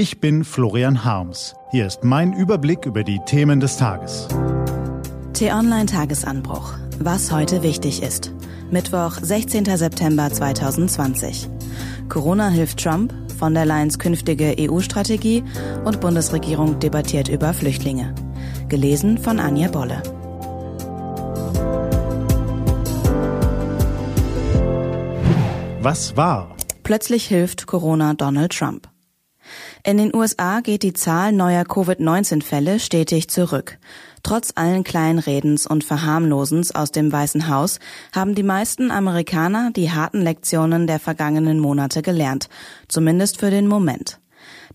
Ich bin Florian Harms. Hier ist mein Überblick über die Themen des Tages. T-Online Tagesanbruch. Was heute wichtig ist. Mittwoch, 16. September 2020. Corona hilft Trump, von der Leyen's künftige EU-Strategie und Bundesregierung debattiert über Flüchtlinge. Gelesen von Anja Bolle. Was war? Plötzlich hilft Corona Donald Trump. In den USA geht die Zahl neuer Covid-19-Fälle stetig zurück. Trotz allen Kleinredens und Verharmlosens aus dem Weißen Haus haben die meisten Amerikaner die harten Lektionen der vergangenen Monate gelernt, zumindest für den Moment.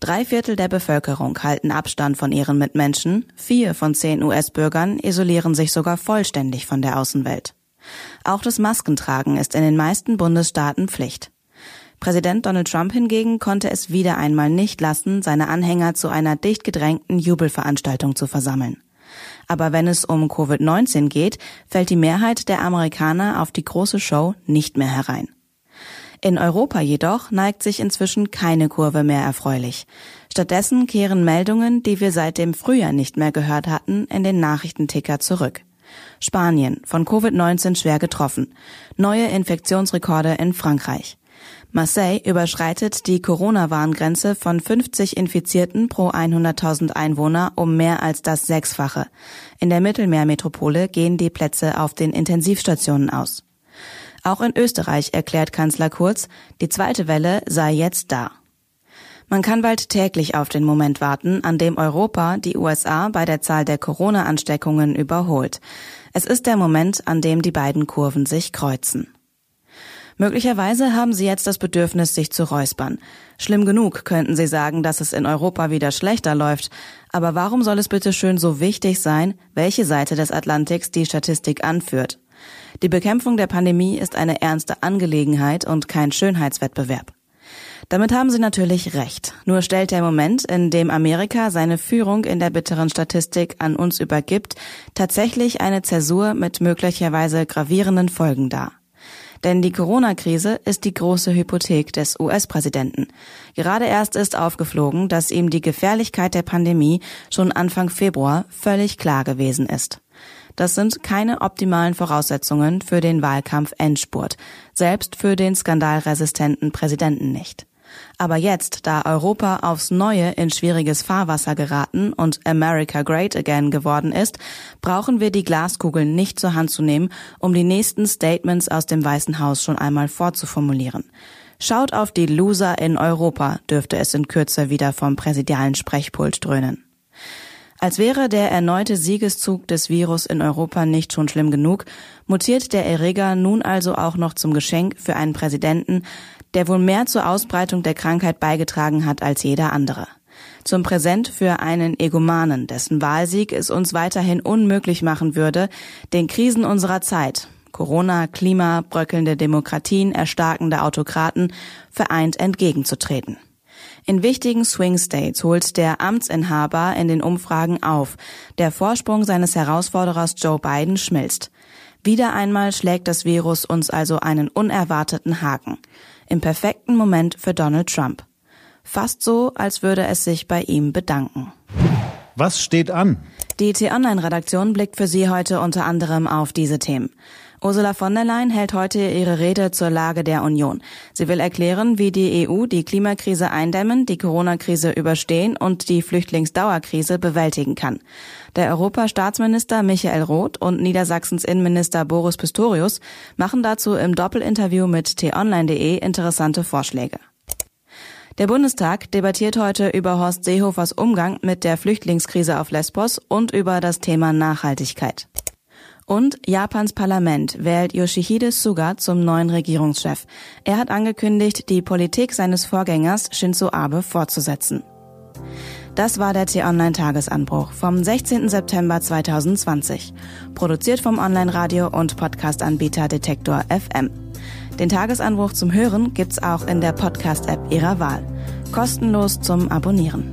Drei Viertel der Bevölkerung halten Abstand von ihren Mitmenschen, vier von zehn US-Bürgern isolieren sich sogar vollständig von der Außenwelt. Auch das Maskentragen ist in den meisten Bundesstaaten Pflicht. Präsident Donald Trump hingegen konnte es wieder einmal nicht lassen, seine Anhänger zu einer dicht gedrängten Jubelveranstaltung zu versammeln. Aber wenn es um Covid-19 geht, fällt die Mehrheit der Amerikaner auf die große Show nicht mehr herein. In Europa jedoch neigt sich inzwischen keine Kurve mehr erfreulich. Stattdessen kehren Meldungen, die wir seit dem Frühjahr nicht mehr gehört hatten, in den Nachrichtenticker zurück. Spanien, von Covid-19 schwer getroffen. Neue Infektionsrekorde in Frankreich. Marseille überschreitet die Corona-Warngrenze von 50 Infizierten pro 100.000 Einwohner um mehr als das Sechsfache. In der Mittelmeermetropole gehen die Plätze auf den Intensivstationen aus. Auch in Österreich erklärt Kanzler Kurz, die zweite Welle sei jetzt da. Man kann bald täglich auf den Moment warten, an dem Europa die USA bei der Zahl der Corona-Ansteckungen überholt. Es ist der Moment, an dem die beiden Kurven sich kreuzen. Möglicherweise haben Sie jetzt das Bedürfnis, sich zu räuspern. Schlimm genug könnten Sie sagen, dass es in Europa wieder schlechter läuft. Aber warum soll es bitte schön so wichtig sein, welche Seite des Atlantiks die Statistik anführt? Die Bekämpfung der Pandemie ist eine ernste Angelegenheit und kein Schönheitswettbewerb. Damit haben Sie natürlich recht. Nur stellt der Moment, in dem Amerika seine Führung in der bitteren Statistik an uns übergibt, tatsächlich eine Zäsur mit möglicherweise gravierenden Folgen dar. Denn die Corona-Krise ist die große Hypothek des US-Präsidenten. Gerade erst ist aufgeflogen, dass ihm die Gefährlichkeit der Pandemie schon Anfang Februar völlig klar gewesen ist. Das sind keine optimalen Voraussetzungen für den Wahlkampf Endspurt, selbst für den skandalresistenten Präsidenten nicht. Aber jetzt, da Europa aufs Neue in schwieriges Fahrwasser geraten und America Great Again geworden ist, brauchen wir die Glaskugeln nicht zur Hand zu nehmen, um die nächsten Statements aus dem Weißen Haus schon einmal vorzuformulieren. Schaut auf die Loser in Europa, dürfte es in Kürze wieder vom präsidialen Sprechpult dröhnen. Als wäre der erneute Siegeszug des Virus in Europa nicht schon schlimm genug, mutiert der Erreger nun also auch noch zum Geschenk für einen Präsidenten, der wohl mehr zur Ausbreitung der Krankheit beigetragen hat als jeder andere. Zum Präsent für einen Egomanen, dessen Wahlsieg es uns weiterhin unmöglich machen würde, den Krisen unserer Zeit, Corona, Klima, bröckelnde Demokratien, erstarkende Autokraten, vereint entgegenzutreten. In wichtigen Swing States holt der Amtsinhaber in den Umfragen auf. Der Vorsprung seines Herausforderers Joe Biden schmilzt. Wieder einmal schlägt das Virus uns also einen unerwarteten Haken. Im perfekten Moment für Donald Trump. Fast so, als würde es sich bei ihm bedanken. Was steht an? Die T-Online-Redaktion blickt für Sie heute unter anderem auf diese Themen. Ursula von der Leyen hält heute ihre Rede zur Lage der Union. Sie will erklären, wie die EU die Klimakrise eindämmen, die Corona-Krise überstehen und die Flüchtlingsdauerkrise bewältigen kann. Der Europastaatsminister Michael Roth und Niedersachsens Innenminister Boris Pistorius machen dazu im Doppelinterview mit t-online.de interessante Vorschläge. Der Bundestag debattiert heute über Horst Seehofers Umgang mit der Flüchtlingskrise auf Lesbos und über das Thema Nachhaltigkeit. Und Japans Parlament wählt Yoshihide Suga zum neuen Regierungschef. Er hat angekündigt, die Politik seines Vorgängers Shinzo Abe fortzusetzen. Das war der T-Online-Tagesanbruch vom 16. September 2020. Produziert vom Online-Radio und Podcast-Anbieter Detektor FM. Den Tagesanbruch zum Hören gibt's auch in der Podcast-App Ihrer Wahl. Kostenlos zum Abonnieren.